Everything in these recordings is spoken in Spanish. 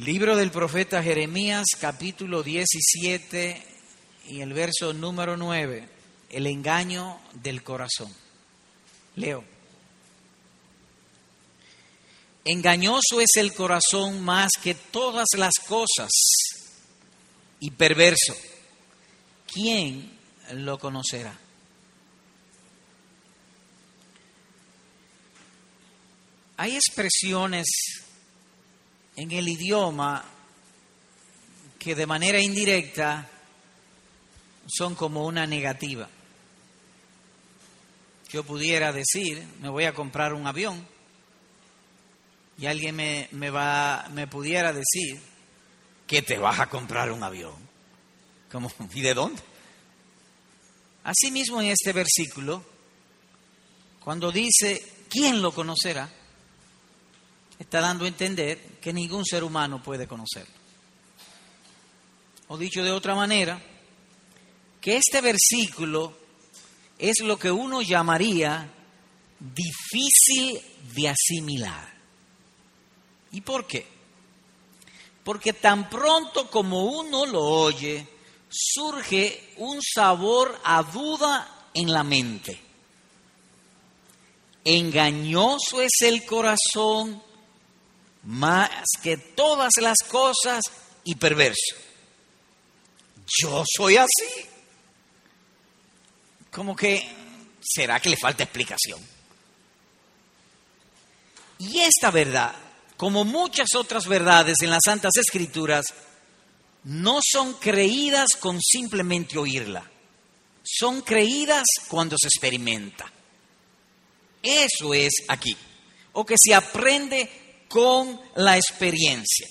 Libro del profeta Jeremías, capítulo 17 y el verso número 9, el engaño del corazón. Leo. Engañoso es el corazón más que todas las cosas y perverso. ¿Quién lo conocerá? Hay expresiones en el idioma que de manera indirecta son como una negativa. Yo pudiera decir, me voy a comprar un avión, y alguien me, me, va, me pudiera decir que te vas a comprar un avión. Como, ¿Y de dónde? Asimismo en este versículo, cuando dice, ¿quién lo conocerá? Está dando a entender que ningún ser humano puede conocerlo. O dicho de otra manera, que este versículo es lo que uno llamaría difícil de asimilar. ¿Y por qué? Porque tan pronto como uno lo oye, surge un sabor a duda en la mente. Engañoso es el corazón más que todas las cosas y perverso. Yo soy así. Como que, ¿será que le falta explicación? Y esta verdad, como muchas otras verdades en las Santas Escrituras, no son creídas con simplemente oírla, son creídas cuando se experimenta. Eso es aquí, o que se aprende con la experiencia.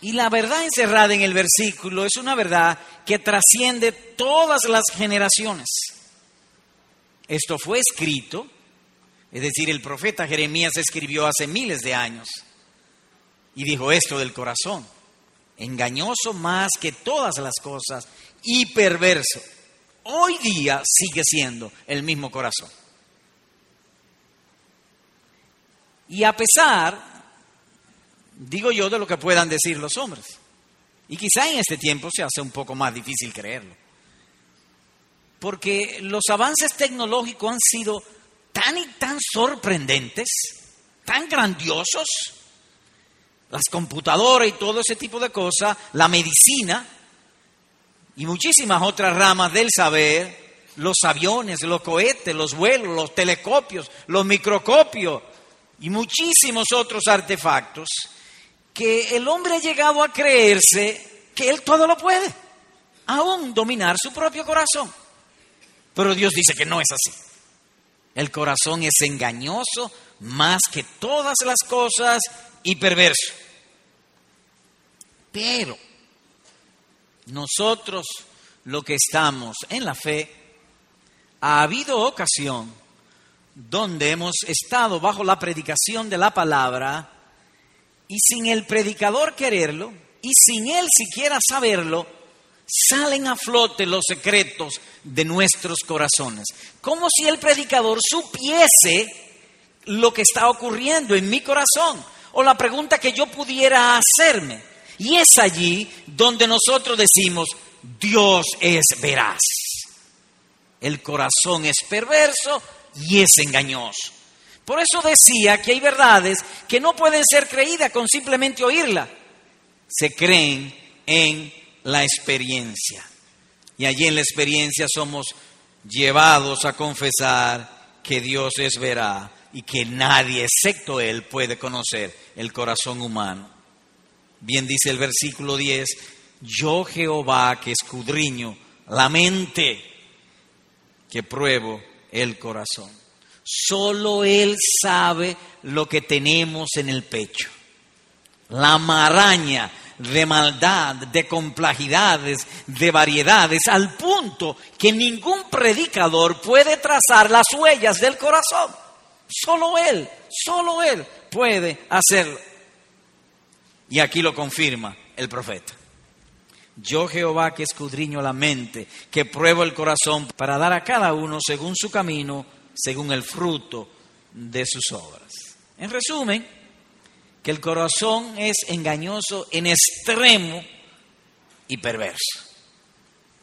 Y la verdad encerrada en el versículo es una verdad que trasciende todas las generaciones. Esto fue escrito, es decir, el profeta Jeremías escribió hace miles de años y dijo esto del corazón, engañoso más que todas las cosas y perverso. Hoy día sigue siendo el mismo corazón. Y a pesar, digo yo, de lo que puedan decir los hombres. Y quizá en este tiempo se hace un poco más difícil creerlo. Porque los avances tecnológicos han sido tan y tan sorprendentes, tan grandiosos, las computadoras y todo ese tipo de cosas, la medicina y muchísimas otras ramas del saber, los aviones, los cohetes, los vuelos, los telescopios, los microscopios, y muchísimos otros artefactos que el hombre ha llegado a creerse que él todo lo puede, aún dominar su propio corazón. Pero Dios dice que no es así. El corazón es engañoso más que todas las cosas y perverso. Pero nosotros, lo que estamos en la fe, ha habido ocasión donde hemos estado bajo la predicación de la palabra y sin el predicador quererlo y sin él siquiera saberlo, salen a flote los secretos de nuestros corazones. Como si el predicador supiese lo que está ocurriendo en mi corazón o la pregunta que yo pudiera hacerme. Y es allí donde nosotros decimos, Dios es veraz. El corazón es perverso, y es engañoso. Por eso decía que hay verdades que no pueden ser creídas con simplemente oírla. Se creen en la experiencia. Y allí en la experiencia somos llevados a confesar que Dios es veraz y que nadie excepto Él puede conocer el corazón humano. Bien dice el versículo 10, yo Jehová que escudriño la mente, que pruebo el corazón. Solo Él sabe lo que tenemos en el pecho. La maraña de maldad, de complejidades, de variedades, al punto que ningún predicador puede trazar las huellas del corazón. Solo Él, solo Él puede hacerlo. Y aquí lo confirma el profeta. Yo Jehová que escudriño la mente, que pruebo el corazón para dar a cada uno según su camino, según el fruto de sus obras. En resumen, que el corazón es engañoso en extremo y perverso.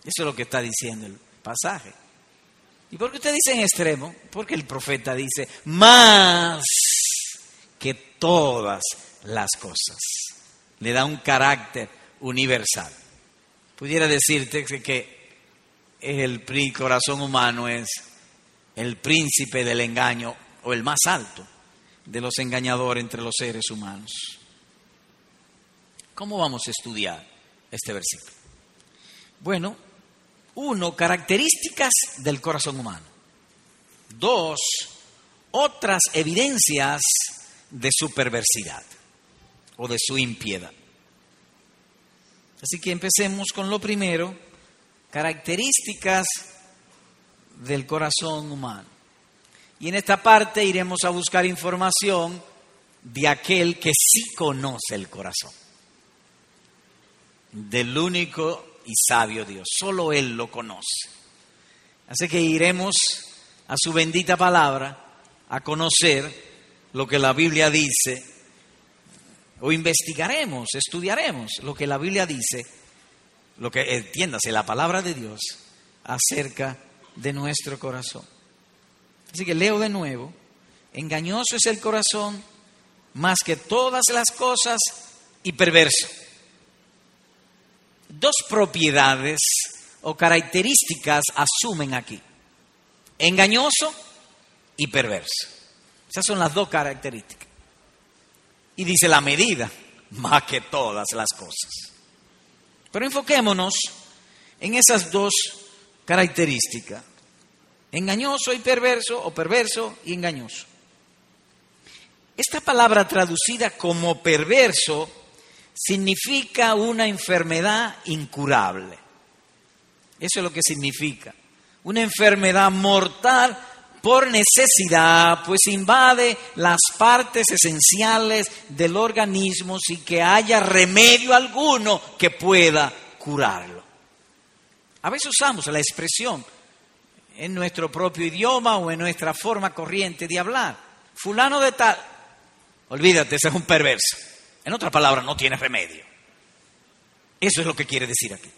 Eso es lo que está diciendo el pasaje. ¿Y por qué usted dice en extremo? Porque el profeta dice, más que todas las cosas. Le da un carácter universal. Pudiera decirte que el corazón humano es el príncipe del engaño o el más alto de los engañadores entre los seres humanos. ¿Cómo vamos a estudiar este versículo? Bueno, uno, características del corazón humano. Dos, otras evidencias de su perversidad o de su impiedad. Así que empecemos con lo primero, características del corazón humano. Y en esta parte iremos a buscar información de aquel que sí conoce el corazón, del único y sabio Dios, solo Él lo conoce. Así que iremos a su bendita palabra a conocer lo que la Biblia dice, o investigaremos, estudiaremos lo que la Biblia dice, lo que entiéndase la palabra de Dios acerca de nuestro corazón. Así que leo de nuevo, engañoso es el corazón más que todas las cosas y perverso. Dos propiedades o características asumen aquí, engañoso y perverso. Esas son las dos características. Y dice la medida, más que todas las cosas. Pero enfoquémonos en esas dos características. Engañoso y perverso, o perverso y engañoso. Esta palabra traducida como perverso significa una enfermedad incurable. Eso es lo que significa. Una enfermedad mortal por necesidad, pues invade las partes esenciales del organismo sin que haya remedio alguno que pueda curarlo. A veces usamos la expresión en nuestro propio idioma o en nuestra forma corriente de hablar. Fulano de tal, olvídate, ese es un perverso. En otras palabras, no tiene remedio. Eso es lo que quiere decir aquí.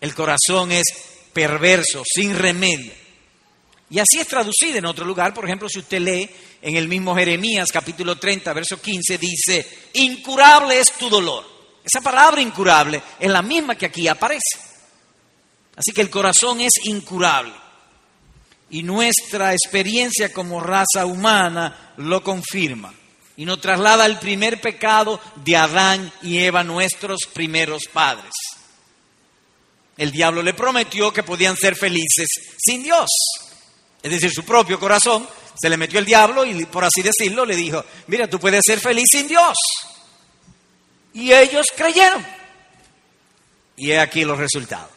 El corazón es perverso, sin remedio. Y así es traducida en otro lugar. Por ejemplo, si usted lee en el mismo Jeremías capítulo 30, verso 15, dice, incurable es tu dolor. Esa palabra incurable es la misma que aquí aparece. Así que el corazón es incurable. Y nuestra experiencia como raza humana lo confirma. Y nos traslada al primer pecado de Adán y Eva, nuestros primeros padres. El diablo le prometió que podían ser felices sin Dios es decir, su propio corazón, se le metió el diablo y, por así decirlo, le dijo, mira, tú puedes ser feliz sin Dios. Y ellos creyeron. Y he aquí los resultados.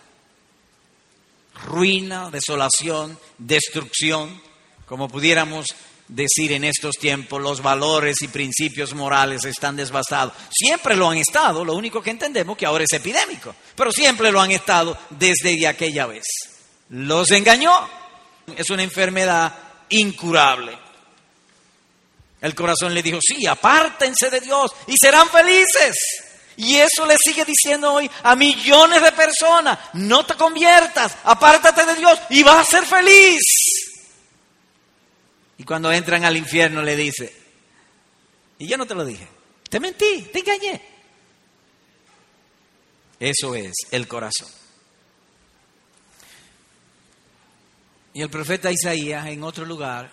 Ruina, desolación, destrucción, como pudiéramos decir en estos tiempos, los valores y principios morales están desbastados. Siempre lo han estado, lo único que entendemos que ahora es epidémico, pero siempre lo han estado desde aquella vez. Los engañó, es una enfermedad incurable. El corazón le dijo, sí, apártense de Dios y serán felices. Y eso le sigue diciendo hoy a millones de personas, no te conviertas, apártate de Dios y vas a ser feliz. Y cuando entran al infierno le dice, y yo no te lo dije, te mentí, te engañé. Eso es el corazón. Y el profeta Isaías en otro lugar,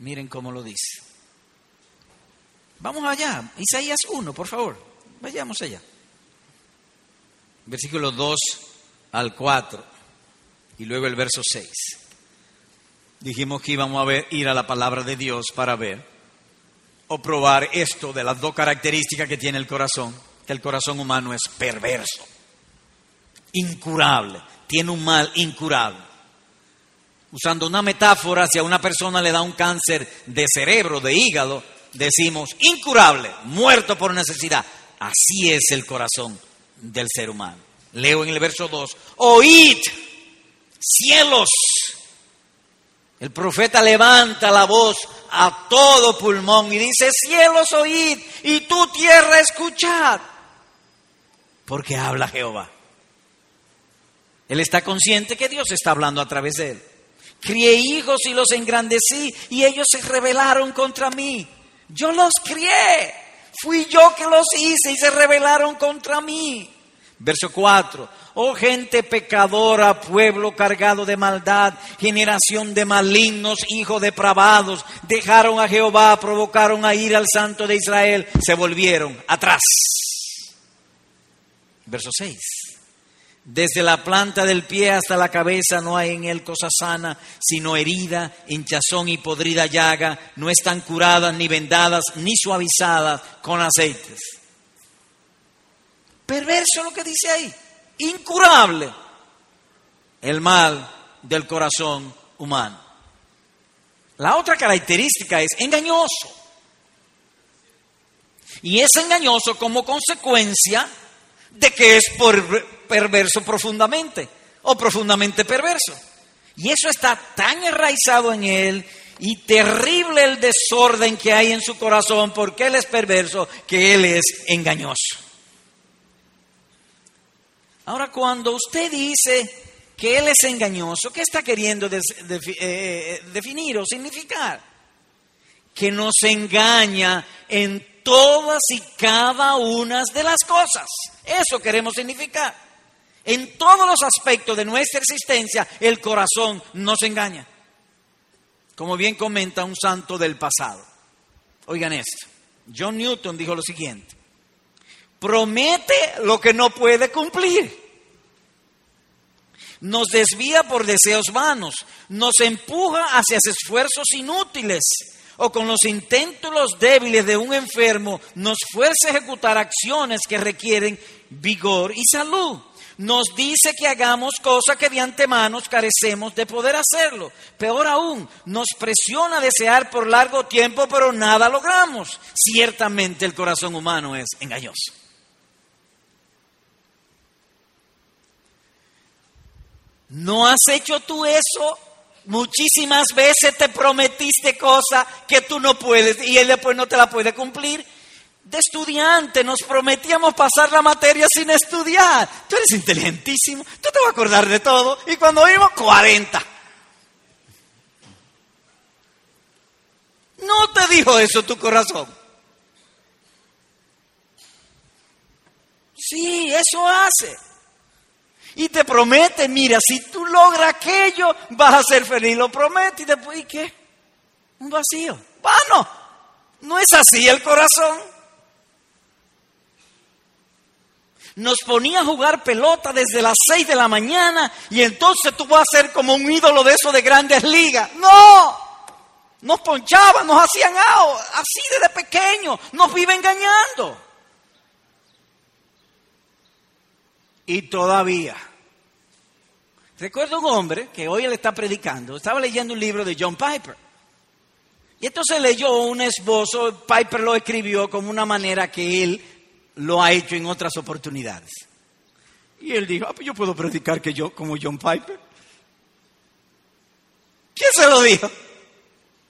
miren cómo lo dice. Vamos allá, Isaías 1, por favor, vayamos allá. Versículo 2 al 4 y luego el verso 6. Dijimos que íbamos a ver, ir a la palabra de Dios para ver o probar esto de las dos características que tiene el corazón, que el corazón humano es perverso, incurable, tiene un mal incurable usando una metáfora, si a una persona le da un cáncer de cerebro, de hígado, decimos incurable, muerto por necesidad. Así es el corazón del ser humano. Leo en el verso 2, oíd, cielos, El profeta levanta la voz a todo pulmón y dice, cielos oíd y tu tierra escuchad. Porque habla Jehová. Él está consciente que Dios está hablando a través de él. Crié hijos y los engrandecí y ellos se rebelaron contra mí. Yo los crié. Fui yo que los hice y se rebelaron contra mí. Verso 4. Oh gente pecadora, pueblo cargado de maldad, generación de malignos, hijos depravados, dejaron a Jehová, provocaron a ir al santo de Israel, se volvieron atrás. Verso 6. Desde la planta del pie hasta la cabeza no hay en él cosa sana, sino herida, hinchazón y podrida llaga, no están curadas ni vendadas ni suavizadas con aceites. Perverso lo que dice ahí incurable el mal del corazón humano. La otra característica es engañoso. Y es engañoso como consecuencia de que es perverso profundamente o profundamente perverso. Y eso está tan enraizado en él y terrible el desorden que hay en su corazón porque él es perverso que él es engañoso. Ahora, cuando usted dice que Él es engañoso, ¿qué está queriendo eh, eh, definir o significar? Que nos engaña en todas y cada una de las cosas. Eso queremos significar. En todos los aspectos de nuestra existencia, el corazón nos engaña. Como bien comenta un santo del pasado. Oigan esto. John Newton dijo lo siguiente promete lo que no puede cumplir. Nos desvía por deseos vanos, nos empuja hacia esfuerzos inútiles o con los intentos débiles de un enfermo nos fuerza a ejecutar acciones que requieren vigor y salud. Nos dice que hagamos cosas que de antemano carecemos de poder hacerlo. Peor aún, nos presiona a desear por largo tiempo, pero nada logramos. Ciertamente el corazón humano es engañoso. ¿No has hecho tú eso? Muchísimas veces te prometiste cosas que tú no puedes y él después no te la puede cumplir. De estudiante nos prometíamos pasar la materia sin estudiar. Tú eres inteligentísimo, tú te vas a acordar de todo. Y cuando vimos, 40. No te dijo eso tu corazón. Sí, eso hace y te promete, mira, si tú logras aquello, vas a ser feliz, lo promete y después, ¿y qué? Un vacío, vano. No es así el corazón. Nos ponía a jugar pelota desde las seis de la mañana y entonces tú vas a ser como un ídolo de eso de grandes ligas. No, nos ponchaban, nos hacían así desde pequeño, nos vive engañando. Y todavía. Recuerdo un hombre que hoy él está predicando, estaba leyendo un libro de John Piper. Y entonces leyó un esbozo, Piper lo escribió como una manera que él lo ha hecho en otras oportunidades. Y él dijo, ah, pues yo puedo predicar que yo como John Piper. ¿Quién se lo dijo?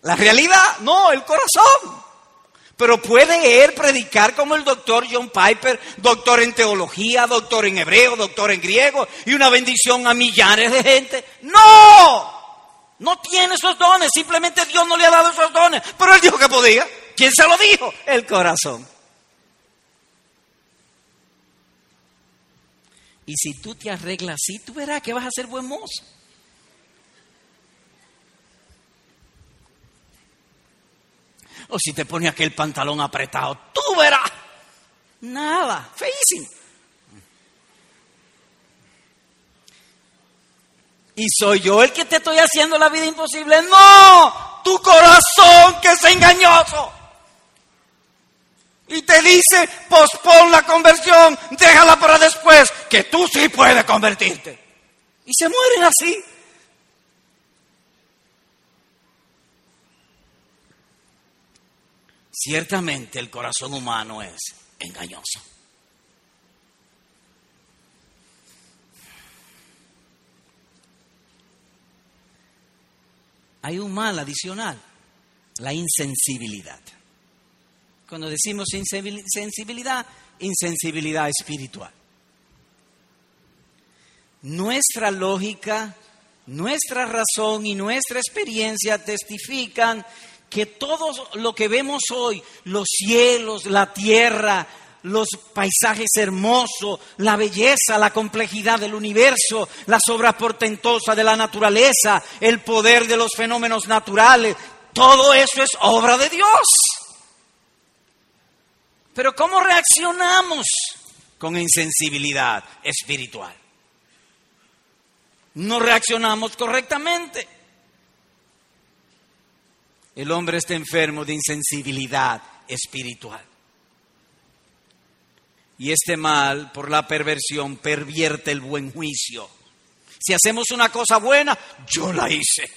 La realidad, no, el corazón. Pero puede él predicar como el doctor John Piper, doctor en teología, doctor en hebreo, doctor en griego, y una bendición a millares de gente. No, no tiene esos dones, simplemente Dios no le ha dado esos dones, pero él dijo que podía. ¿Quién se lo dijo? El corazón. Y si tú te arreglas así, tú verás que vas a ser buen mozo. O si te pone aquel pantalón apretado, tú verás. Nada, feísimo. Y soy yo el que te estoy haciendo la vida imposible. No, tu corazón que es engañoso. Y te dice, pospon la conversión, déjala para después, que tú sí puedes convertirte. Y se mueren así. Ciertamente el corazón humano es engañoso. hay un mal adicional, la insensibilidad. Cuando decimos insensibilidad, insensibilidad espiritual. Nuestra lógica, nuestra razón y nuestra experiencia testifican que todo lo que vemos hoy, los cielos, la tierra, los paisajes hermosos, la belleza, la complejidad del universo, las obras portentosas de la naturaleza, el poder de los fenómenos naturales, todo eso es obra de Dios. Pero ¿cómo reaccionamos con insensibilidad espiritual? No reaccionamos correctamente. El hombre está enfermo de insensibilidad espiritual. Y este mal, por la perversión, pervierte el buen juicio. Si hacemos una cosa buena, yo la hice.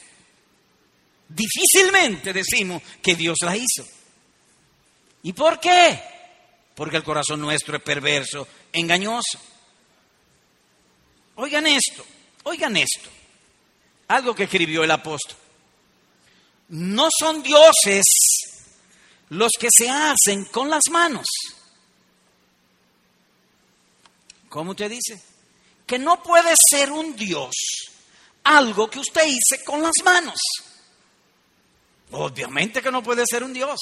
Difícilmente decimos que Dios la hizo. ¿Y por qué? Porque el corazón nuestro es perverso, engañoso. Oigan esto, oigan esto. Algo que escribió el apóstol. No son dioses los que se hacen con las manos ¿Cómo usted dice? Que no puede ser un Dios algo que usted hice con las manos. Obviamente que no puede ser un Dios.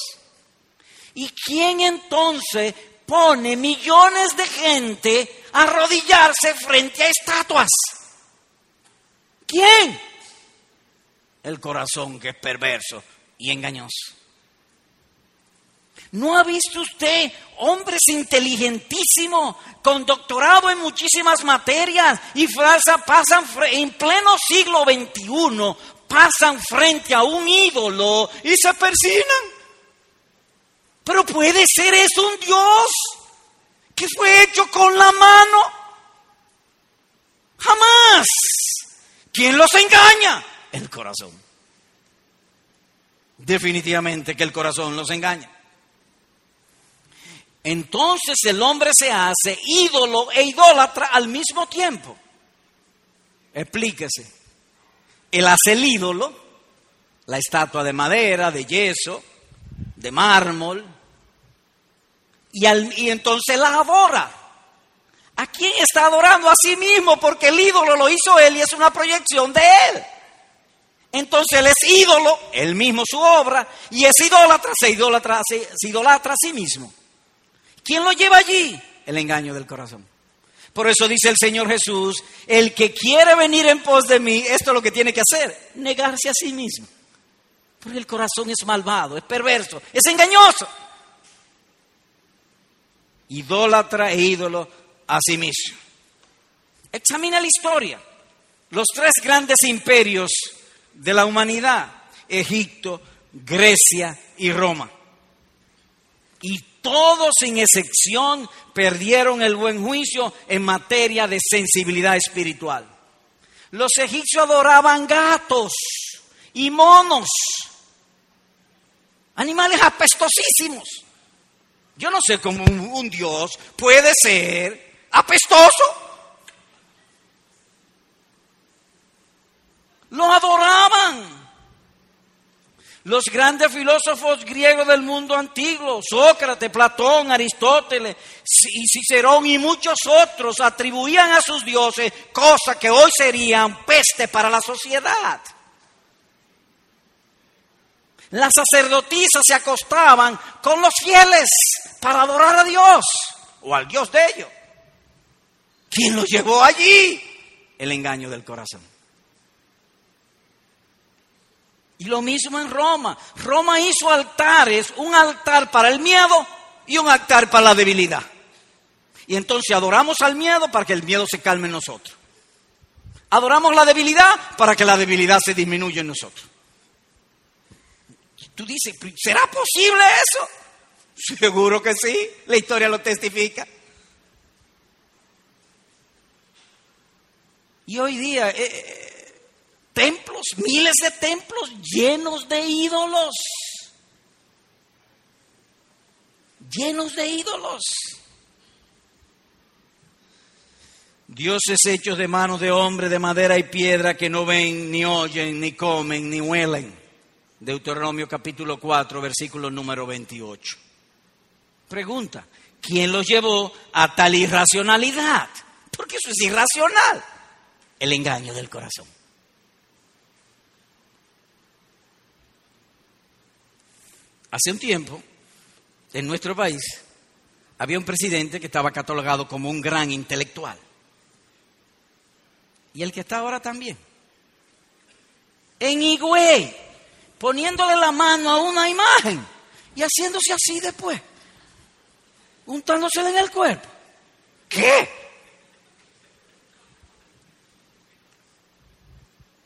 ¿Y quién entonces pone millones de gente a arrodillarse frente a estatuas? ¿Quién? El corazón que es perverso y engañoso. ¿No ha visto usted hombres inteligentísimos con doctorado en muchísimas materias y pasan en pleno siglo XXI, pasan frente a un ídolo y se persinan? Pero puede ser eso un Dios que fue hecho con la mano. Jamás. ¿Quién los engaña? El corazón. Definitivamente que el corazón los engaña. Entonces el hombre se hace ídolo e idólatra al mismo tiempo. Explíquese. Él hace el ídolo, la estatua de madera, de yeso, de mármol, y, y entonces la adora. ¿A quién está adorando? A sí mismo, porque el ídolo lo hizo él y es una proyección de él. Entonces él es ídolo, él mismo su obra, y es idólatra, se idolatra, se idolatra a sí mismo. ¿Quién lo lleva allí? El engaño del corazón. Por eso dice el Señor Jesús, el que quiere venir en pos de mí, esto es lo que tiene que hacer, negarse a sí mismo. Porque el corazón es malvado, es perverso, es engañoso. Idólatra e ídolo a sí mismo. Examina la historia. Los tres grandes imperios de la humanidad, Egipto, Grecia y Roma. Y todos sin excepción perdieron el buen juicio en materia de sensibilidad espiritual. Los egipcios adoraban gatos y monos, animales apestosísimos. Yo no sé cómo un, dios puede ser apestoso. Lo adoraban. Los grandes filósofos griegos del mundo antiguo, Sócrates, Platón, Aristóteles y Cicerón y muchos otros atribuían a sus dioses cosas que hoy serían peste para la sociedad. Las sacerdotisas se acostaban con los fieles para adorar a Dios o al Dios de ellos. ¿Quién los llevó allí? El engaño del corazón. Y lo mismo en Roma. Roma hizo altares, un altar para el miedo y un altar para la debilidad. Y entonces adoramos al miedo para que el miedo se calme en nosotros. Adoramos la debilidad para que la debilidad se disminuya en nosotros. Tú dices, ¿será posible eso? Seguro que sí, la historia lo testifica. Y hoy día, eh, eh, templos, miles de templos llenos de ídolos. Llenos de ídolos. dioses hechos de manos de hombre, de madera y piedra, que no ven, ni oyen, ni comen, ni huelen. Deuteronomio capítulo 4, versículo número 28. Pregunta, ¿quién los llevó a tal irracionalidad? Porque eso es irracional. El engaño del corazón. Hace un tiempo, en nuestro país, había un presidente que estaba catalogado como un gran intelectual. Y el que está ahora también. En Higüey, poniéndole la mano a una imagen y haciéndose así después, untándosela en el cuerpo. ¿Qué?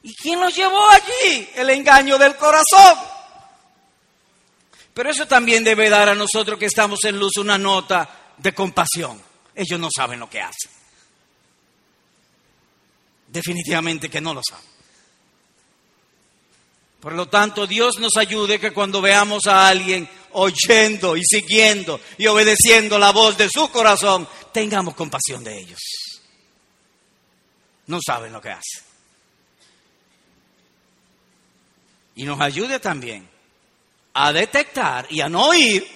¿Y quién los llevó allí? El engaño del corazón. Pero eso también debe dar a nosotros que estamos en luz una nota de compasión. Ellos no saben lo que hacen. Definitivamente que no lo saben. Por lo tanto, Dios nos ayude que cuando veamos a alguien oyendo y siguiendo y obedeciendo la voz de su corazón, tengamos compasión de ellos. No saben lo que hacen. Y nos ayude también a detectar y a no oír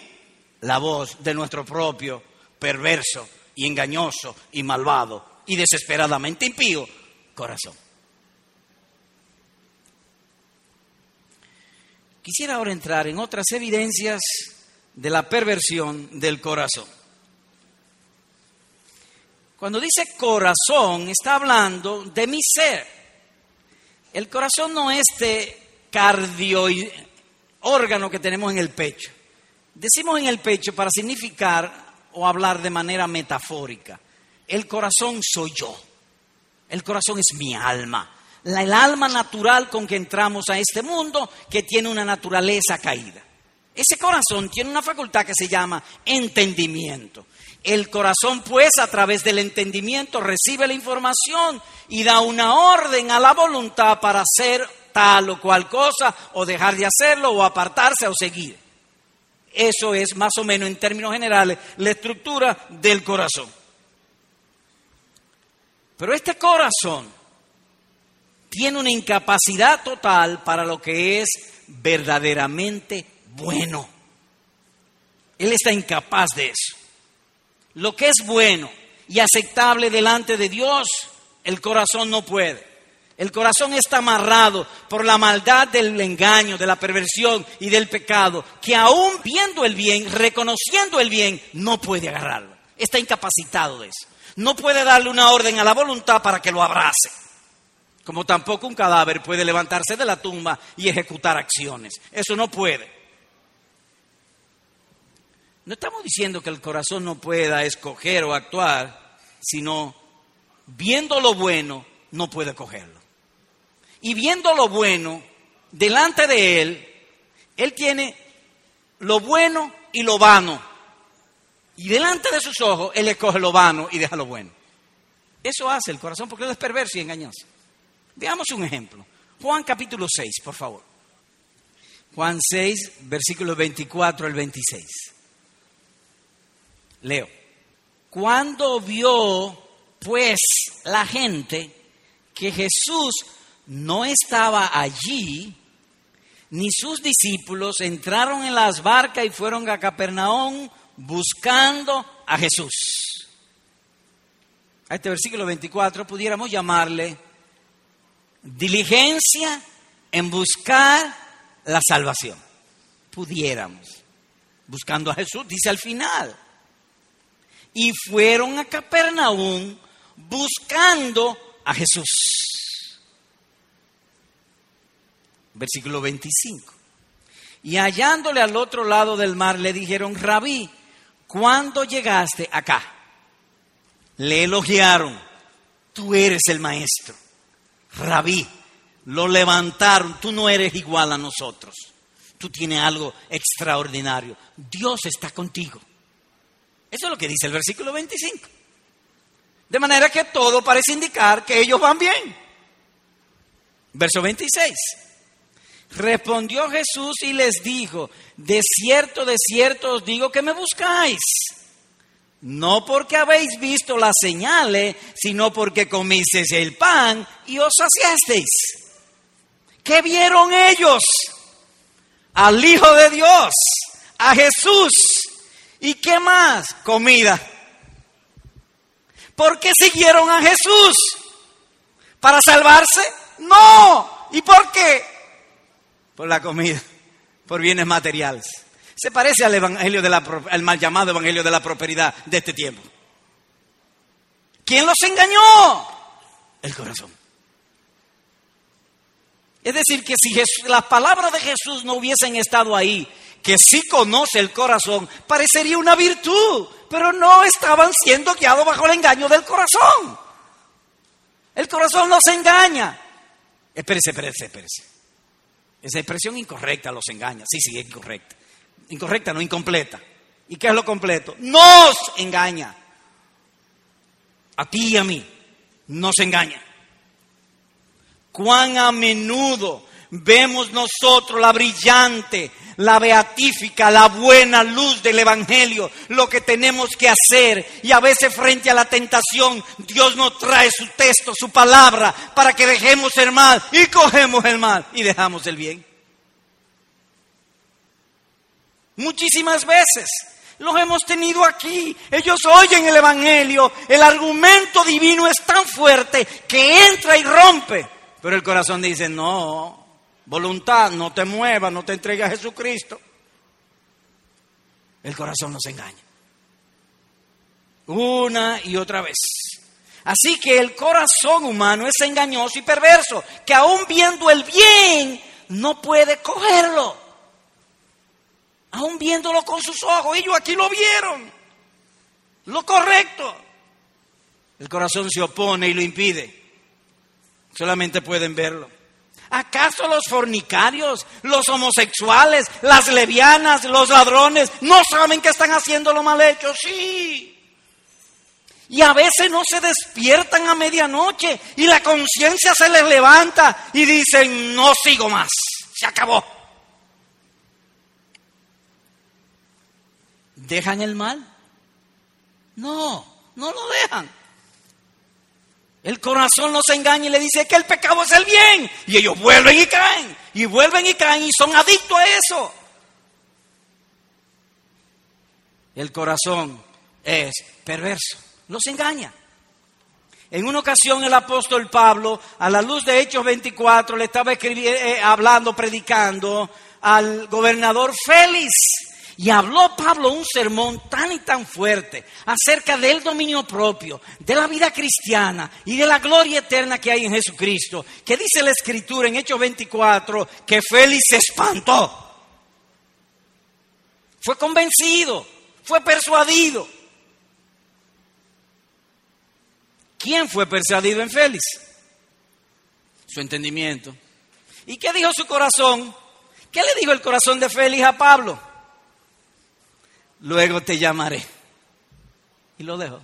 la voz de nuestro propio perverso y engañoso y malvado y desesperadamente impío corazón. Quisiera ahora entrar en otras evidencias de la perversión del corazón. Cuando dice corazón, está hablando de mi ser. El corazón no es este cardio órgano que tenemos en el pecho. Decimos en el pecho para significar o hablar de manera metafórica. El corazón soy yo. El corazón es mi alma, el alma natural con que entramos a este mundo que tiene una naturaleza caída. Ese corazón tiene una facultad que se llama entendimiento. El corazón, pues, a través del entendimiento recibe la información y da una orden a la voluntad para hacer tal o cual cosa, o dejar de hacerlo, o apartarse o seguir. Eso es más o menos, en términos generales, la estructura del corazón. Pero este corazón tiene una incapacidad total para lo que es verdaderamente bueno. Él está incapaz de eso. Lo que es bueno y aceptable delante de Dios, el corazón no puede. El corazón está amarrado por la maldad del engaño, de la perversión y del pecado, que aún viendo el bien, reconociendo el bien, no puede agarrarlo. Está incapacitado de eso no puede darle una orden a la voluntad para que lo abrace. Como tampoco un cadáver puede levantarse de la tumba y ejecutar acciones. Eso no puede. No estamos diciendo que el corazón no pueda escoger o actuar, sino viendo lo bueno, no puede cogerlo. Y viendo lo bueno, delante de él, él tiene lo bueno y lo vano. Y delante de sus ojos, Él escoge lo vano y deja lo bueno. Eso hace el corazón porque Él es perverso y engañoso. Veamos un ejemplo. Juan capítulo 6, por favor. Juan 6, versículos 24 al 26. Leo. Cuando vio, pues, la gente que Jesús no estaba allí, ni sus discípulos entraron en las barcas y fueron a Capernaum buscando a Jesús. A este versículo 24 pudiéramos llamarle diligencia en buscar la salvación. Pudiéramos. Buscando a Jesús, dice al final. Y fueron a Capernaum buscando a Jesús. Versículo 25. Y hallándole al otro lado del mar le dijeron, rabí, cuando llegaste acá, le elogiaron, tú eres el maestro, rabí, lo levantaron, tú no eres igual a nosotros, tú tienes algo extraordinario, Dios está contigo. Eso es lo que dice el versículo 25. De manera que todo parece indicar que ellos van bien. Verso 26. Respondió Jesús y les dijo, de cierto, de cierto os digo que me buscáis, no porque habéis visto las señales, sino porque comisteis el pan y os saciasteis. ¿Qué vieron ellos? Al Hijo de Dios, a Jesús. ¿Y qué más? Comida. ¿Por qué siguieron a Jesús? ¿Para salvarse? No. ¿Y por qué? Por la comida, por bienes materiales. Se parece al evangelio de la, al mal llamado evangelio de la prosperidad de este tiempo. ¿Quién los engañó? El corazón. Es decir, que si las palabras de Jesús no hubiesen estado ahí, que sí conoce el corazón, parecería una virtud, pero no estaban siendo guiados bajo el engaño del corazón. El corazón no se engaña. Espérese, espérese, espérese. Esa expresión incorrecta los engaña. Sí, sí, es incorrecta. Incorrecta, no incompleta. ¿Y qué es lo completo? Nos engaña. A ti y a mí nos engaña. Cuán a menudo vemos nosotros la brillante, la beatífica, la buena luz del Evangelio, lo que tenemos que hacer. Y a veces frente a la tentación, Dios nos trae su texto, su palabra, para que dejemos el mal y cogemos el mal y dejamos el bien. Muchísimas veces los hemos tenido aquí. Ellos oyen el Evangelio. El argumento divino es tan fuerte que entra y rompe. Pero el corazón dice, no, voluntad, no te muevas, no te entregues a Jesucristo. El corazón nos engaña. Una y otra vez. Así que el corazón humano es engañoso y perverso, que aún viendo el bien, no puede cogerlo aún viéndolo con sus ojos, ellos aquí lo vieron, lo correcto. El corazón se opone y lo impide. Solamente pueden verlo. ¿Acaso los fornicarios, los homosexuales, las levianas, los ladrones no saben que están haciendo lo mal hecho? Sí. Y a veces no se despiertan a medianoche y la conciencia se les levanta y dicen, no sigo más, se acabó. ¿Dejan el mal? No, no lo dejan. El corazón los engaña y le dice que el pecado es el bien. Y ellos vuelven y caen. Y vuelven y caen y son adictos a eso. El corazón es perverso. Los engaña. En una ocasión el apóstol Pablo, a la luz de Hechos 24, le estaba eh, hablando, predicando al gobernador Félix. Y habló Pablo un sermón tan y tan fuerte acerca del dominio propio, de la vida cristiana y de la gloria eterna que hay en Jesucristo, que dice la escritura en Hechos 24 que Félix se espantó. Fue convencido, fue persuadido. ¿Quién fue persuadido en Félix? Su entendimiento. ¿Y qué dijo su corazón? ¿Qué le dijo el corazón de Félix a Pablo? Luego te llamaré. Y lo dejó.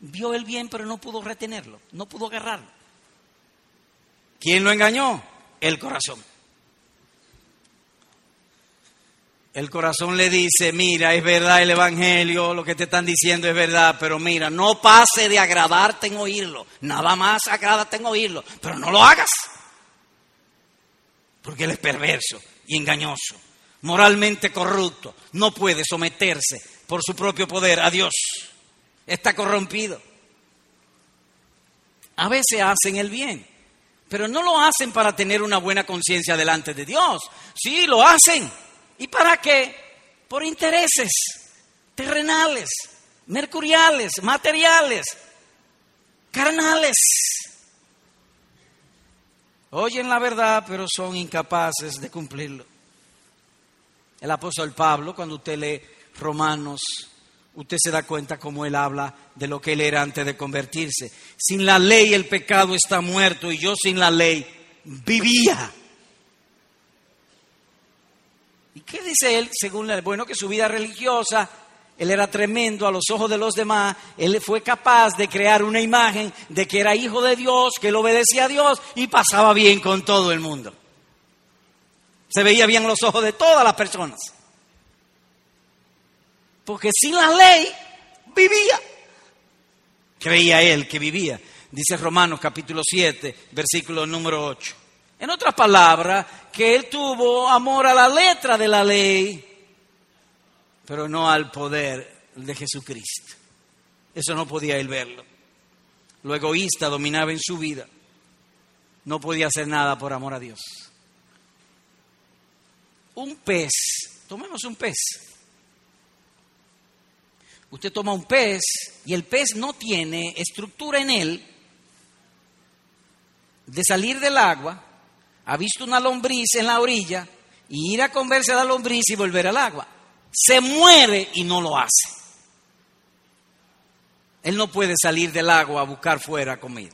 Vio el bien, pero no pudo retenerlo, no pudo agarrarlo. ¿Quién lo engañó? El corazón. El corazón le dice, mira, es verdad el Evangelio, lo que te están diciendo es verdad, pero mira, no pase de agradarte en oírlo, nada más agrádate en oírlo, pero no lo hagas, porque él es perverso y engañoso moralmente corrupto, no puede someterse por su propio poder a Dios. Está corrompido. A veces hacen el bien, pero no lo hacen para tener una buena conciencia delante de Dios. Sí, lo hacen. ¿Y para qué? Por intereses terrenales, mercuriales, materiales, carnales. Oyen la verdad, pero son incapaces de cumplirlo. El apóstol Pablo, cuando usted lee Romanos, usted se da cuenta cómo él habla de lo que él era antes de convertirse. Sin la ley el pecado está muerto y yo sin la ley vivía. ¿Y qué dice él según la Bueno, que su vida religiosa, él era tremendo a los ojos de los demás, él fue capaz de crear una imagen de que era hijo de Dios, que él obedecía a Dios y pasaba bien con todo el mundo. Se veía bien los ojos de todas las personas. Porque sin la ley, vivía. Creía él que vivía. Dice Romanos capítulo 7, versículo número 8. En otras palabras, que él tuvo amor a la letra de la ley, pero no al poder de Jesucristo. Eso no podía él verlo. Lo egoísta dominaba en su vida. No podía hacer nada por amor a Dios. Un pez, tomemos un pez. Usted toma un pez y el pez no tiene estructura en él de salir del agua, ha visto una lombriz en la orilla y ir a comerse la lombriz y volver al agua. Se muere y no lo hace. Él no puede salir del agua a buscar fuera comida.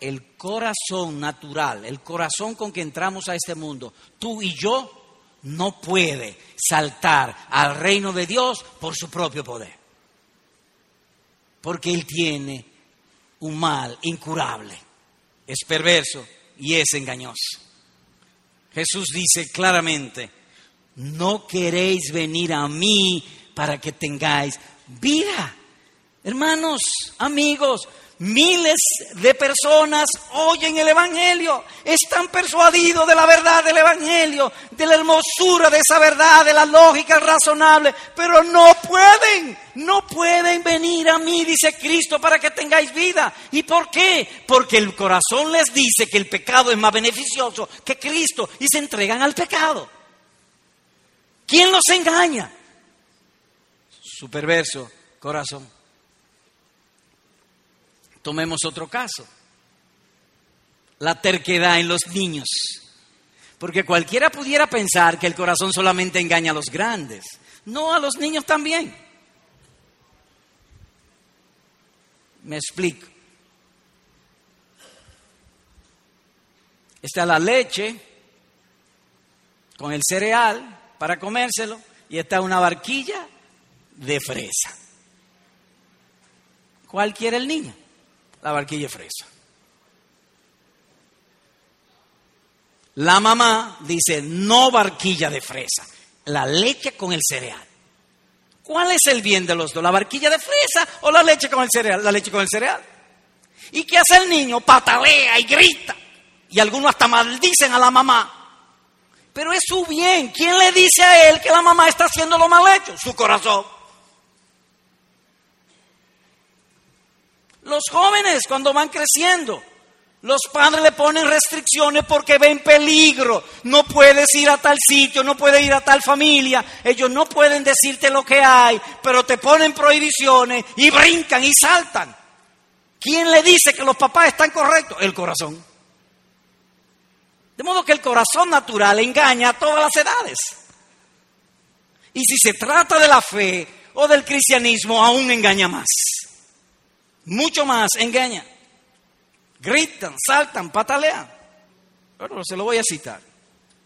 El corazón natural, el corazón con que entramos a este mundo, tú y yo, no puede saltar al reino de Dios por su propio poder. Porque Él tiene un mal incurable, es perverso y es engañoso. Jesús dice claramente, no queréis venir a mí para que tengáis vida. Hermanos, amigos, miles de personas oyen el Evangelio, están persuadidos de la verdad del Evangelio, de la hermosura de esa verdad, de la lógica razonable, pero no pueden, no pueden venir a mí, dice Cristo, para que tengáis vida. ¿Y por qué? Porque el corazón les dice que el pecado es más beneficioso que Cristo y se entregan al pecado. ¿Quién los engaña? Su perverso corazón. Tomemos otro caso, la terquedad en los niños. Porque cualquiera pudiera pensar que el corazón solamente engaña a los grandes, no a los niños también. Me explico. Está la leche con el cereal para comérselo y está una barquilla de fresa. ¿Cuál quiere el niño? La barquilla fresa. La mamá dice, no barquilla de fresa, la leche con el cereal. ¿Cuál es el bien de los dos? ¿La barquilla de fresa o la leche con el cereal? La leche con el cereal. ¿Y qué hace el niño? Patalea y grita. Y algunos hasta maldicen a la mamá. Pero es su bien. ¿Quién le dice a él que la mamá está haciendo lo mal hecho? Su corazón. Los jóvenes cuando van creciendo, los padres le ponen restricciones porque ven peligro. No puedes ir a tal sitio, no puedes ir a tal familia. Ellos no pueden decirte lo que hay, pero te ponen prohibiciones y brincan y saltan. ¿Quién le dice que los papás están correctos? El corazón. De modo que el corazón natural engaña a todas las edades. Y si se trata de la fe o del cristianismo, aún engaña más mucho más engaña. Gritan, saltan, patalean. Bueno, se lo voy a citar.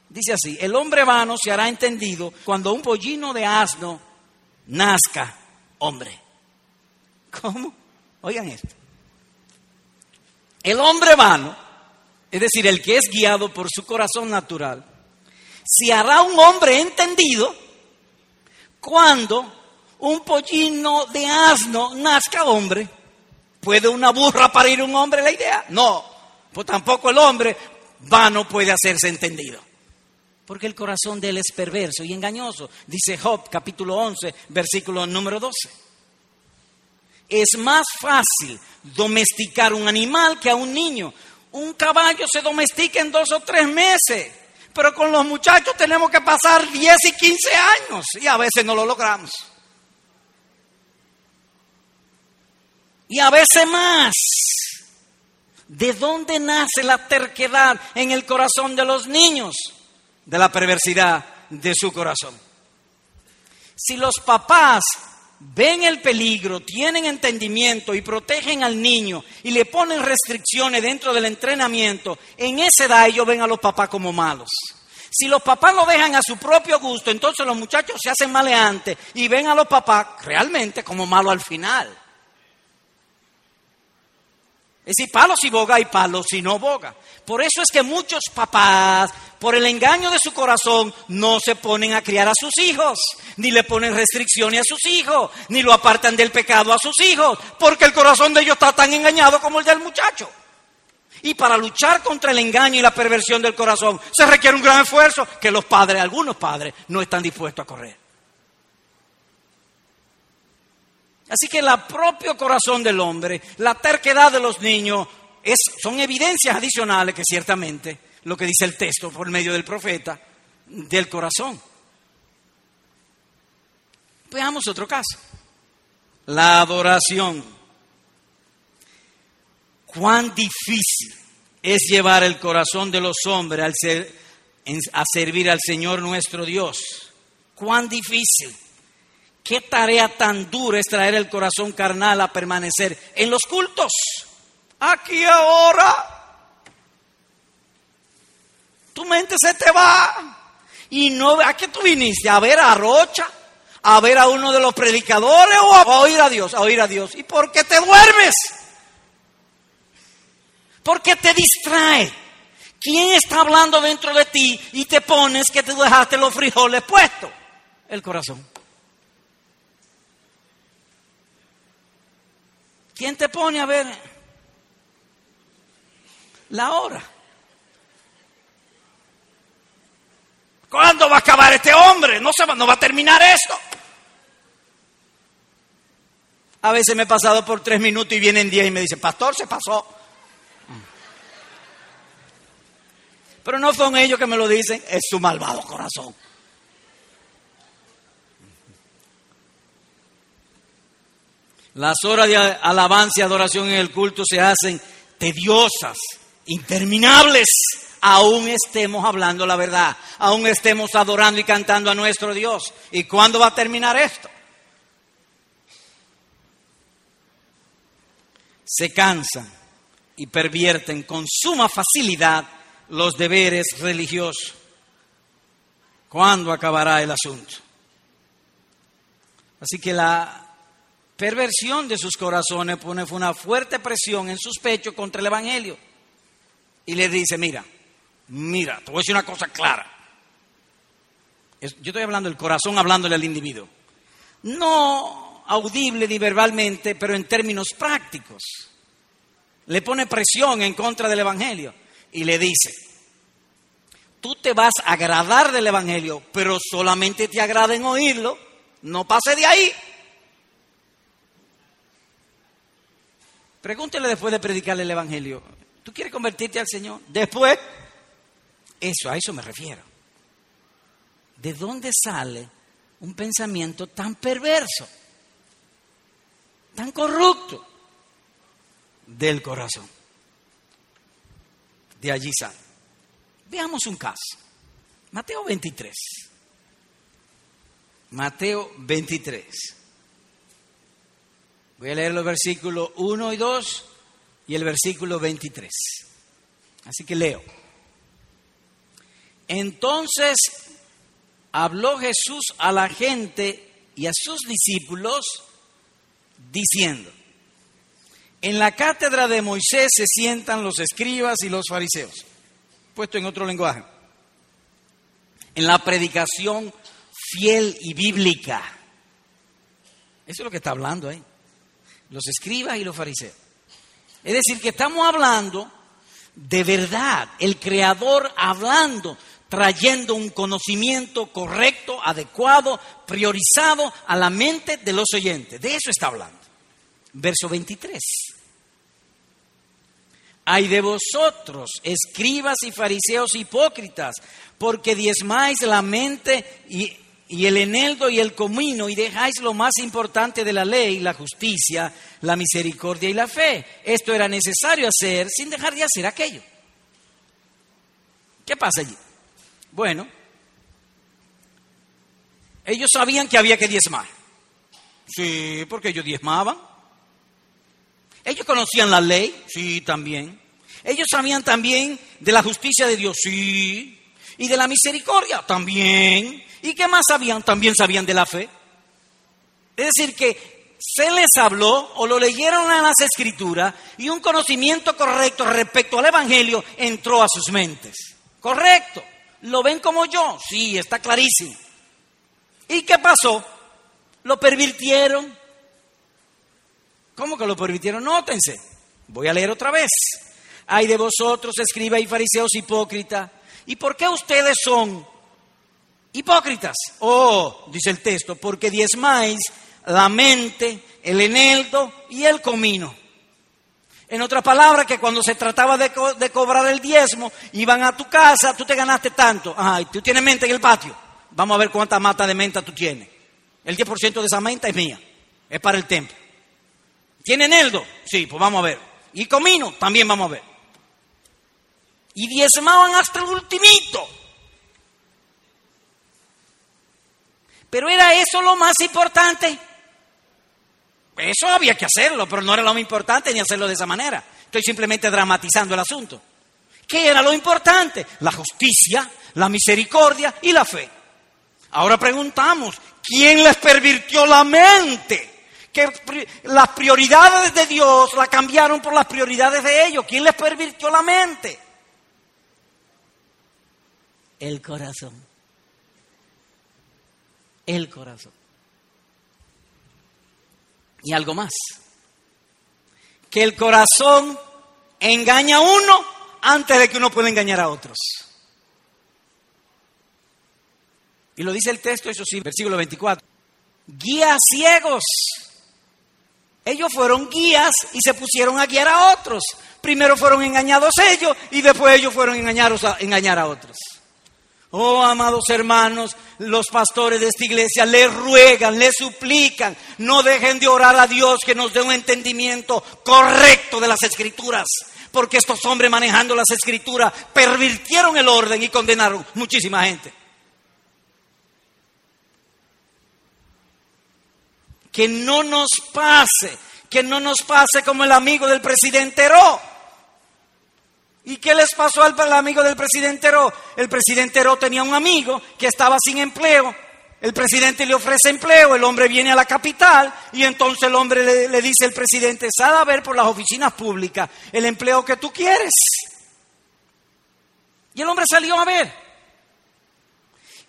Dice así, el hombre vano se hará entendido cuando un pollino de asno nazca hombre. ¿Cómo? Oigan esto. El hombre vano, es decir, el que es guiado por su corazón natural, se hará un hombre entendido cuando un pollino de asno nazca hombre. ¿Puede una burra parir un hombre la idea? No, pues tampoco el hombre vano puede hacerse entendido. Porque el corazón de él es perverso y engañoso. Dice Job capítulo 11, versículo número 12. Es más fácil domesticar un animal que a un niño. Un caballo se domestica en dos o tres meses, pero con los muchachos tenemos que pasar 10 y 15 años y a veces no lo logramos. Y a veces más. ¿De dónde nace la terquedad en el corazón de los niños? De la perversidad de su corazón. Si los papás ven el peligro, tienen entendimiento y protegen al niño y le ponen restricciones dentro del entrenamiento, en esa edad ellos ven a los papás como malos. Si los papás lo dejan a su propio gusto, entonces los muchachos se hacen maleantes y ven a los papás realmente como malos al final. Es decir, palo si boga y palo si no boga. Por eso es que muchos papás, por el engaño de su corazón, no se ponen a criar a sus hijos, ni le ponen restricciones a sus hijos, ni lo apartan del pecado a sus hijos, porque el corazón de ellos está tan engañado como el del muchacho. Y para luchar contra el engaño y la perversión del corazón se requiere un gran esfuerzo que los padres, algunos padres, no están dispuestos a correr. Así que el propio corazón del hombre, la terquedad de los niños, son evidencias adicionales que ciertamente, lo que dice el texto por medio del profeta, del corazón. Veamos otro caso. La adoración. Cuán difícil es llevar el corazón de los hombres al ser, a servir al Señor nuestro Dios. Cuán difícil. ¿Qué tarea tan dura es traer el corazón carnal a permanecer en los cultos? Aquí ahora. Tu mente se te va. Y no, ¿a qué tú viniste? ¿A ver a Rocha? ¿A ver a uno de los predicadores o a oír a Dios? A oír a Dios. ¿Y por qué te duermes? Porque te distrae. ¿Quién está hablando dentro de ti y te pones que te dejaste los frijoles puestos? El corazón. ¿Quién te pone a ver la hora? ¿Cuándo va a acabar este hombre? No, se va, no va a terminar esto. A veces me he pasado por tres minutos y vienen diez y me dicen, pastor, se pasó. Pero no son ellos que me lo dicen, es su malvado corazón. Las horas de alabanza y adoración en el culto se hacen tediosas, interminables, aún estemos hablando la verdad, aún estemos adorando y cantando a nuestro Dios. ¿Y cuándo va a terminar esto? Se cansan y pervierten con suma facilidad los deberes religiosos. ¿Cuándo acabará el asunto? Así que la perversión de sus corazones pone una fuerte presión en sus pechos contra el Evangelio. Y le dice, mira, mira, te voy a decir una cosa clara. Yo estoy hablando del corazón, hablándole al individuo. No audible ni verbalmente, pero en términos prácticos. Le pone presión en contra del Evangelio y le dice, tú te vas a agradar del Evangelio, pero solamente te agrada en oírlo, no pase de ahí. Pregúntele después de predicarle el Evangelio, ¿tú quieres convertirte al Señor? Después, eso, a eso me refiero. ¿De dónde sale un pensamiento tan perverso, tan corrupto? Del corazón. De allí sale. Veamos un caso. Mateo 23. Mateo 23. Voy a leer los versículos 1 y 2 y el versículo 23. Así que leo. Entonces habló Jesús a la gente y a sus discípulos diciendo, en la cátedra de Moisés se sientan los escribas y los fariseos, puesto en otro lenguaje, en la predicación fiel y bíblica. Eso es lo que está hablando ahí los escribas y los fariseos. Es decir, que estamos hablando de verdad, el creador hablando, trayendo un conocimiento correcto, adecuado, priorizado a la mente de los oyentes. De eso está hablando. Verso 23. Hay de vosotros, escribas y fariseos hipócritas, porque diezmáis la mente y y el eneldo y el comino y dejáis lo más importante de la ley, la justicia, la misericordia y la fe. Esto era necesario hacer sin dejar de hacer aquello. ¿Qué pasa allí? Bueno, ellos sabían que había que diezmar. Sí, porque ellos diezmaban. Ellos conocían la ley, sí, también. Ellos sabían también de la justicia de Dios, sí. Y de la misericordia, también. ¿Y qué más sabían? También sabían de la fe. Es decir, que se les habló o lo leyeron en las escrituras y un conocimiento correcto respecto al Evangelio entró a sus mentes. Correcto. ¿Lo ven como yo? Sí, está clarísimo. ¿Y qué pasó? Lo pervirtieron. ¿Cómo que lo permitieron? Nótense. Voy a leer otra vez. Hay de vosotros, escriba y fariseos hipócritas. ¿Y por qué ustedes son hipócritas? Oh, dice el texto, porque diezmáis la mente, el eneldo y el comino. En otras palabras, que cuando se trataba de, de, cobrar el diezmo, iban a tu casa, tú te ganaste tanto. Ay, tú tienes mente en el patio. Vamos a ver cuánta mata de menta tú tienes. El 10% de esa menta es mía, es para el templo. ¿Tiene eneldo? Sí, pues vamos a ver. ¿Y comino? También vamos a ver. Y diezmaban hasta el ultimito. Pero era eso lo más importante. Eso había que hacerlo, pero no era lo más importante ni hacerlo de esa manera. Estoy simplemente dramatizando el asunto. ¿Qué era lo importante? La justicia, la misericordia y la fe. Ahora preguntamos, ¿quién les pervirtió la mente? Que las prioridades de Dios la cambiaron por las prioridades de ellos. ¿Quién les pervirtió la mente? El corazón. El corazón. Y algo más. Que el corazón engaña a uno antes de que uno pueda engañar a otros. Y lo dice el texto, eso sí, versículo 24. Guías ciegos. Ellos fueron guías y se pusieron a guiar a otros. Primero fueron engañados ellos y después ellos fueron engañados a engañar a otros. Oh, amados hermanos, los pastores de esta iglesia les ruegan, les suplican, no dejen de orar a Dios que nos dé un entendimiento correcto de las escrituras, porque estos hombres manejando las escrituras pervirtieron el orden y condenaron muchísima gente. Que no nos pase, que no nos pase como el amigo del presidente Ro. ¿Y qué les pasó al, amigo del presidente Ro? El presidente Ro tenía un amigo que estaba sin empleo. El presidente le ofrece empleo, el hombre viene a la capital y entonces el hombre le, le dice al presidente, sal a ver por las oficinas públicas el empleo que tú quieres. Y el hombre salió a ver.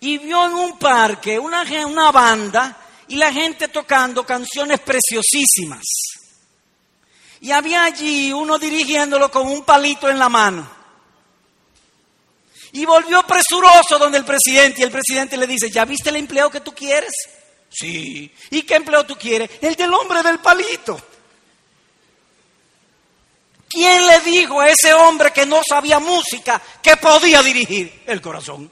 Y vio en un parque una, una banda y la gente tocando canciones preciosísimas. Y había allí uno dirigiéndolo con un palito en la mano. Y volvió presuroso donde el presidente y el presidente le dice, ¿ya viste el empleo que tú quieres? Sí. ¿Y qué empleo tú quieres? El del hombre del palito. ¿Quién le dijo a ese hombre que no sabía música que podía dirigir el corazón?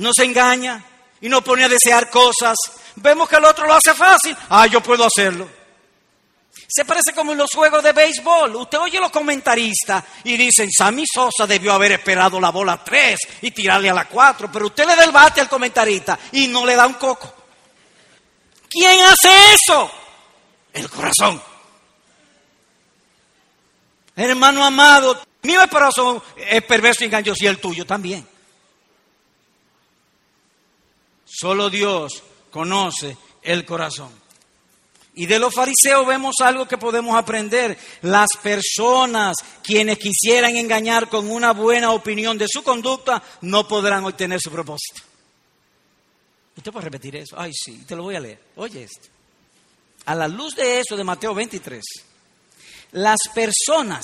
no se engaña y no pone a desear cosas. Vemos que el otro lo hace fácil. Ah, yo puedo hacerlo. Se parece como en los juegos de béisbol. Usted oye los comentaristas y dicen, Sammy Sosa debió haber esperado la bola 3 y tirarle a la 4, pero usted le da el bate al comentarista y no le da un coco. ¿Quién hace eso? El corazón. Hermano amado, mi corazón es perverso y engañoso y el tuyo también. Solo Dios conoce el corazón. Y de los fariseos vemos algo que podemos aprender. Las personas quienes quisieran engañar con una buena opinión de su conducta no podrán obtener su propósito. Usted puede repetir eso. Ay, sí, te lo voy a leer. Oye esto. A la luz de eso de Mateo 23, las personas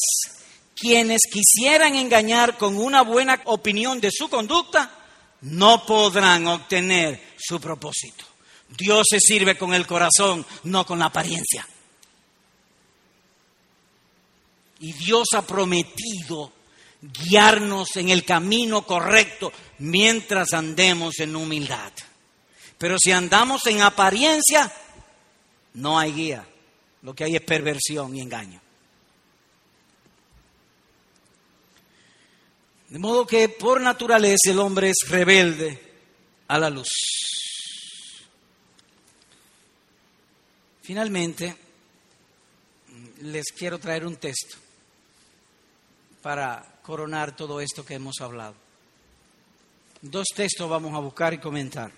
quienes quisieran engañar con una buena opinión de su conducta no podrán obtener su propósito. Dios se sirve con el corazón, no con la apariencia. Y Dios ha prometido guiarnos en el camino correcto mientras andemos en humildad. Pero si andamos en apariencia, no hay guía. Lo que hay es perversión y engaño. De modo que por naturaleza el hombre es rebelde a la luz. Finalmente, les quiero traer un texto para coronar todo esto que hemos hablado. Dos textos vamos a buscar y comentar.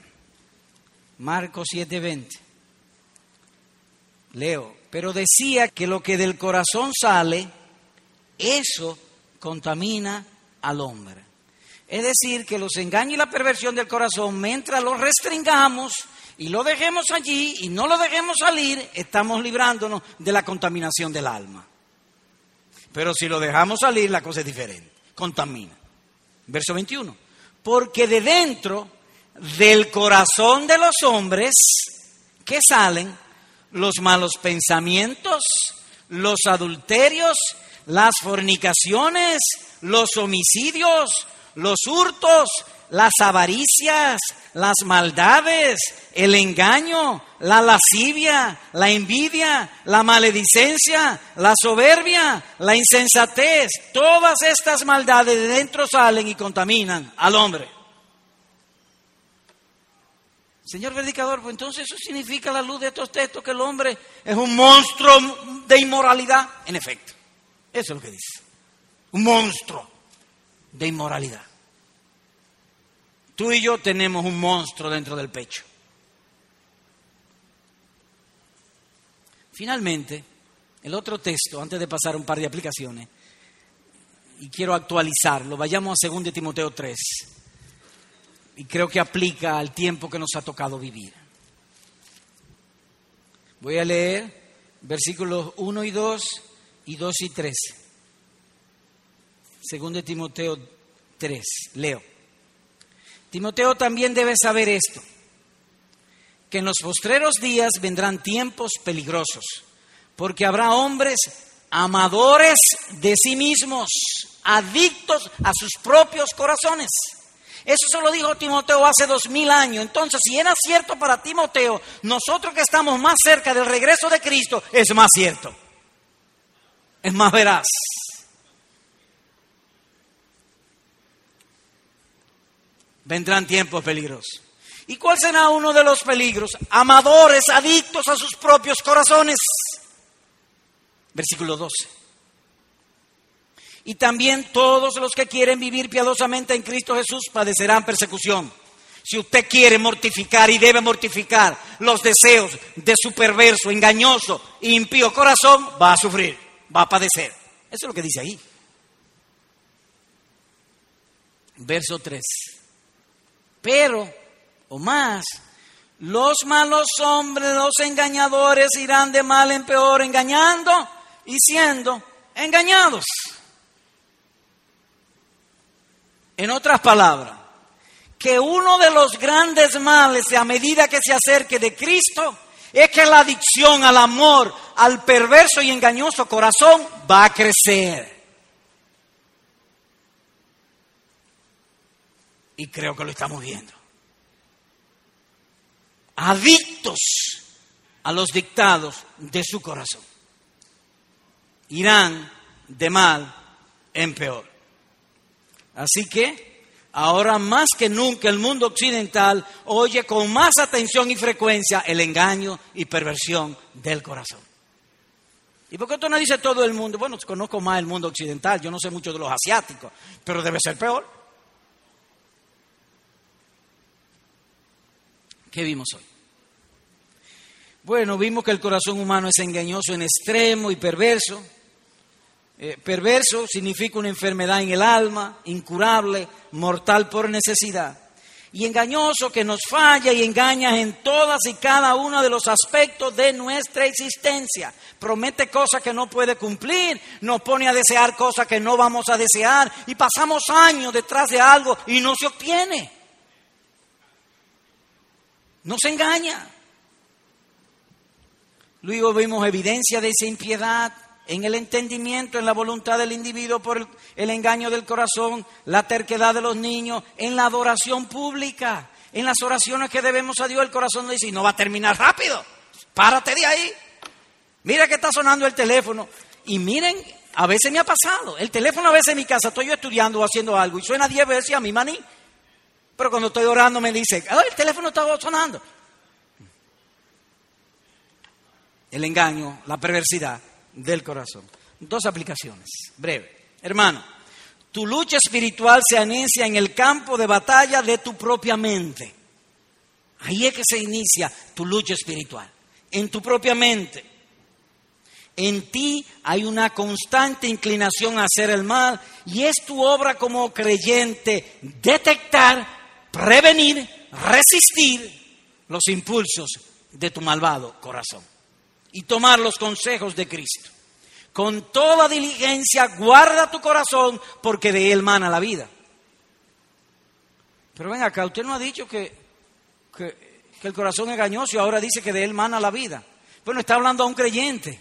Marcos 7:20. Leo, pero decía que lo que del corazón sale, eso contamina al hombre. Es decir, que los engaños y la perversión del corazón, mientras los restringamos y lo dejemos allí y no lo dejemos salir, estamos librándonos de la contaminación del alma. Pero si lo dejamos salir, la cosa es diferente, contamina. Verso 21. Porque de dentro del corazón de los hombres, que salen? Los malos pensamientos, los adulterios, las fornicaciones, los homicidios, los hurtos, las avaricias, las maldades, el engaño, la lascivia, la envidia, la maledicencia, la soberbia, la insensatez. Todas estas maldades de dentro salen y contaminan al hombre. Señor predicador, pues entonces eso significa la luz de estos textos que el hombre es un monstruo de inmoralidad. En efecto, eso es lo que dice. Un monstruo de inmoralidad. Tú y yo tenemos un monstruo dentro del pecho. Finalmente, el otro texto, antes de pasar un par de aplicaciones, y quiero actualizarlo, vayamos a 2 Timoteo 3 y creo que aplica al tiempo que nos ha tocado vivir. Voy a leer versículos 1 y 2 y 2 y 3. Según de Timoteo 3, leo. Timoteo también debe saber esto, que en los postreros días vendrán tiempos peligrosos, porque habrá hombres amadores de sí mismos, adictos a sus propios corazones eso se lo dijo Timoteo hace dos mil años. Entonces, si era cierto para Timoteo, nosotros que estamos más cerca del regreso de Cristo, es más cierto. Es más veraz. Vendrán tiempos peligrosos. ¿Y cuál será uno de los peligros? Amadores, adictos a sus propios corazones. Versículo 12 y también todos los que quieren vivir piadosamente en Cristo Jesús padecerán persecución. Si usted quiere mortificar y debe mortificar los deseos de su perverso, engañoso impío corazón, va a sufrir, va a padecer. Eso es lo que dice ahí. Verso 3. Pero, o más, los malos hombres, los engañadores irán de mal en peor, engañando y siendo engañados. En otras palabras, que uno de los grandes males a medida que se acerque de Cristo es que la adicción al amor, al perverso y engañoso corazón va a crecer. Y creo que lo estamos viendo. Adictos a los dictados de su corazón. Irán de mal en peor. Así que ahora más que nunca el mundo occidental oye con más atención y frecuencia el engaño y perversión del corazón. ¿Y por qué tú no dice todo el mundo? Bueno, conozco más el mundo occidental, yo no sé mucho de los asiáticos, pero debe ser peor. ¿Qué vimos hoy? Bueno, vimos que el corazón humano es engañoso en extremo y perverso. Eh, perverso significa una enfermedad en el alma, incurable, mortal por necesidad. Y engañoso que nos falla y engaña en todas y cada uno de los aspectos de nuestra existencia. Promete cosas que no puede cumplir, nos pone a desear cosas que no vamos a desear y pasamos años detrás de algo y no se obtiene. Nos engaña. Luego vimos evidencia de esa impiedad en el entendimiento, en la voluntad del individuo por el, engaño del corazón, la terquedad de los niños, en la adoración pública, en las oraciones que debemos a Dios, el corazón dice, no va a terminar rápido, párate de ahí. Mira que está sonando el teléfono. Y miren, a veces me ha pasado, el teléfono a veces en mi casa, estoy yo estudiando o haciendo algo y suena diez veces a mi maní. Pero cuando estoy orando me dice, el teléfono está sonando. El engaño, la perversidad del corazón. Dos aplicaciones, breve. Hermano, tu lucha espiritual se anecia en el campo de batalla de tu propia mente. Ahí es que se inicia tu lucha espiritual, en tu propia mente. En ti hay una constante inclinación a hacer el mal y es tu obra como creyente detectar, prevenir, resistir los impulsos de tu malvado corazón y tomar los consejos de Cristo. Con toda diligencia guarda tu corazón porque de él mana la vida. Pero ven acá, usted no ha dicho que, que, el corazón es engañoso y ahora dice que de él mana la vida. Bueno, está hablando a un creyente.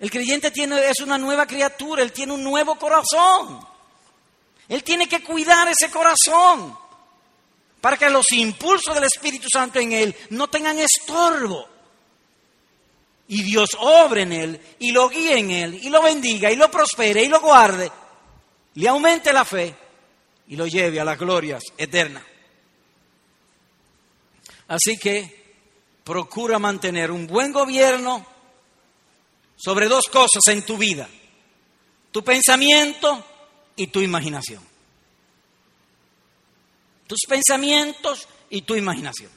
El creyente tiene, es una nueva criatura, él tiene un nuevo corazón. Él tiene que cuidar ese corazón para que los impulsos del Espíritu Santo en él no tengan estorbo. Y Dios obre en él y lo guíe en él y lo bendiga y lo prospere y lo guarde, le aumente la fe y lo lleve a las glorias eternas. Así que procura mantener un buen gobierno sobre dos cosas en tu vida, tu pensamiento y tu imaginación tus pensamientos y tu imaginación.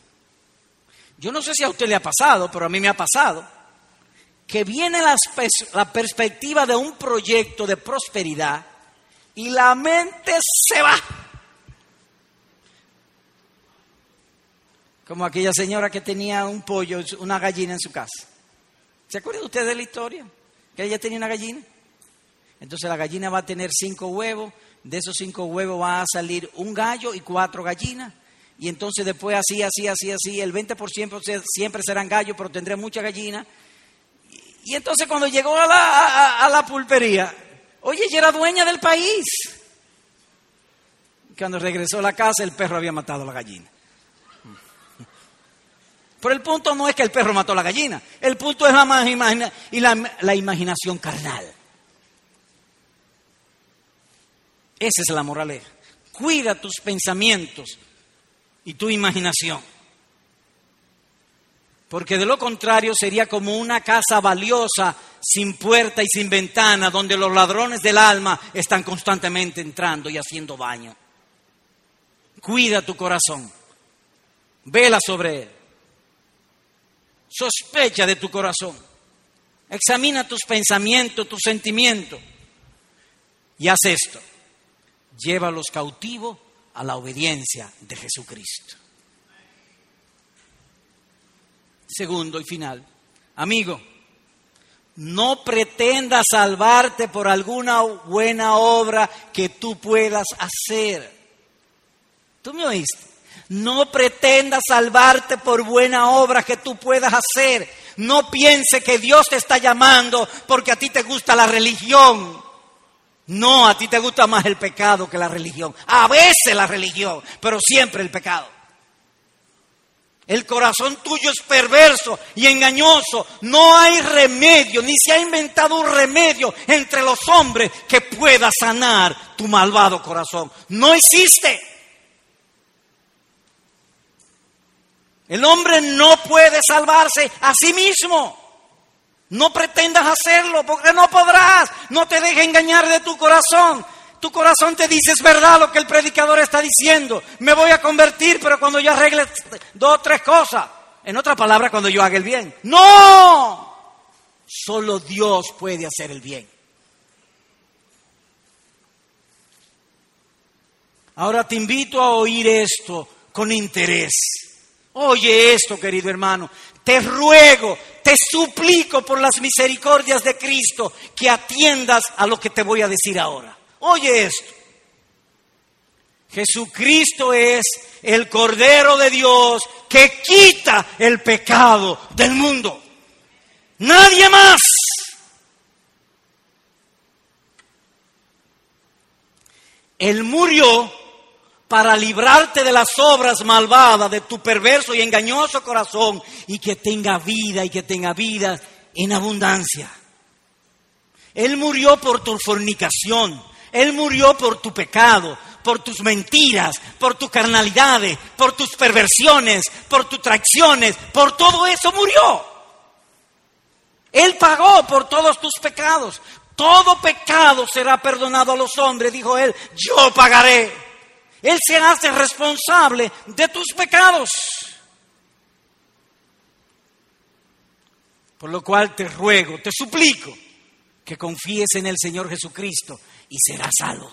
Yo no sé si a usted le ha pasado, pero a mí me ha pasado, que viene la, perspectiva de un proyecto de prosperidad y la mente se va. Como aquella señora que tenía un pollo, una gallina en su casa. ¿Se acuerdan ustedes de la historia? Que ella tenía una gallina. Entonces la gallina va a tener cinco huevos, de esos cinco huevos va a salir un gallo y cuatro gallinas. Y entonces después así, así, así, así, el 20% siempre serán gallos, pero tendré muchas gallinas. Y entonces cuando llegó a la, la pulpería, oye, ella era dueña del país. Cuando regresó a la casa, el perro había matado a la gallina. Pero el punto no es que el perro mató a la gallina, el punto es la, y la imaginación carnal. Esa es la moraleja. Cuida tus pensamientos y tu imaginación. Porque de lo contrario sería como una casa valiosa, sin puerta y sin ventana, donde los ladrones del alma están constantemente entrando y haciendo baño. Cuida tu corazón. Vela sobre él. Sospecha de tu corazón. Examina tus pensamientos, tus sentimientos. Y haz esto llévalos cautivos a la obediencia de Jesucristo. Segundo y final, amigo, no pretendas salvarte por alguna buena obra que tú puedas hacer. ¿Tú me oíste? No pretendas salvarte por buena obra que tú puedas hacer. No piense que Dios te está llamando porque a ti te gusta la religión. No, a ti te gusta más el pecado que la religión. A veces la religión, pero siempre el pecado. El corazón tuyo es perverso y engañoso. No hay remedio, ni se ha inventado un remedio entre los hombres que pueda sanar tu malvado corazón. No existe. El hombre no puede salvarse a sí mismo. No pretendas hacerlo porque no podrás. No te dejes engañar de tu corazón. Tu corazón te dice, es verdad lo que el predicador está diciendo. Me voy a convertir, pero cuando yo arregle dos o tres cosas. En otra palabra, cuando yo haga el bien. No. Solo Dios puede hacer el bien. Ahora te invito a oír esto con interés. Oye esto, querido hermano. Te ruego, te suplico por las misericordias de Cristo que atiendas a lo que te voy a decir ahora. Oye esto. Jesucristo es el Cordero de Dios que quita el pecado del mundo. Nadie más. Él murió para librarte de las obras malvadas de tu perverso y engañoso corazón y que tenga vida y que tenga vida en abundancia. Él murió por tu fornicación, él murió por tu pecado, por tus mentiras, por tu carnalidades, por tus perversiones, por tus traiciones, por todo eso murió. Él pagó por todos tus pecados. Todo pecado será perdonado a los hombres, dijo él, yo pagaré. Él se hace responsable de tus pecados. Por lo cual te ruego, te suplico que confíes en el Señor Jesucristo y serás salvo.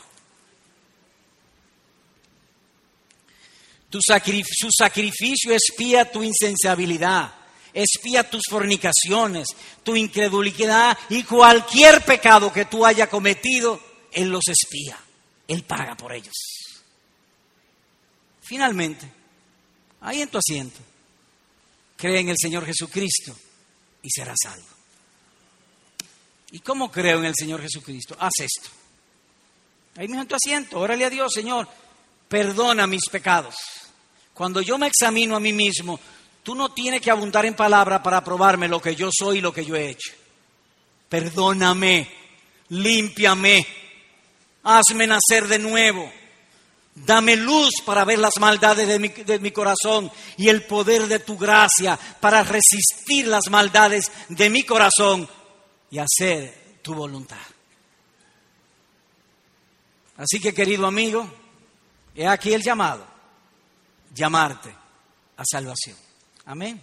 Tu su sacrificio espía tu insensibilidad, espía tus fornicaciones, tu incredulidad y cualquier pecado que tú hayas cometido, Él los espía. Él paga por ellos. Finalmente, ahí en tu asiento, cree en el Señor Jesucristo y serás salvo. ¿Y cómo creo en el Señor Jesucristo? Haz esto. Ahí mismo en tu asiento, órale a Dios, Señor, perdona mis pecados. Cuando yo me examino a mí mismo, tú no tienes que abundar en palabras para probarme lo que yo soy y lo que yo he hecho. Perdóname, límpiame, hazme nacer de nuevo. Dame luz para ver las maldades de mi, de mi, corazón y el poder de tu gracia para resistir las maldades de mi corazón y hacer tu voluntad. Así que, querido amigo, he aquí el llamado, llamarte a salvación. Amén.